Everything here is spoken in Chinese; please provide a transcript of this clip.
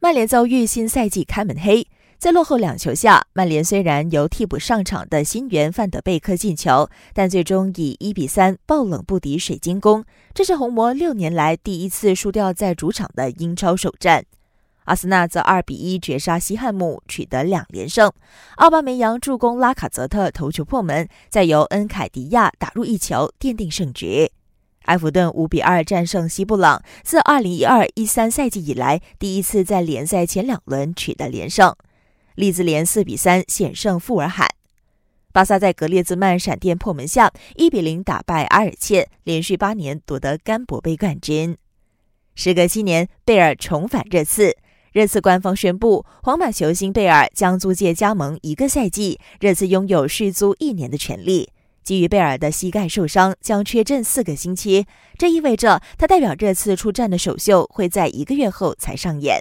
曼联遭遇新赛季开门黑，在落后两球下，曼联虽然由替补上场的新援范德贝克进球，但最终以一比三爆冷不敌水晶宫。这是红魔六年来第一次输掉在主场的英超首战。阿森纳则二比一绝杀西汉姆，取得两连胜。奥巴梅扬助攻拉卡泽特头球破门，再由恩凯迪亚打入一球，奠定胜局。埃弗顿五比二战胜西布朗，自二零一二一三赛季以来第一次在联赛前两轮取得连胜。利兹联四比三险胜富尔罕。巴萨在格列兹曼闪电破门下一比零打败阿尔切，连续八年夺得甘博杯冠军。时隔七年，贝尔重返热刺。热刺官方宣布，皇马球星贝尔将租借加盟一个赛季，热刺拥有续租一年的权利。基于贝尔的膝盖受伤，将缺阵四个星期，这意味着他代表这次出战的首秀会在一个月后才上演。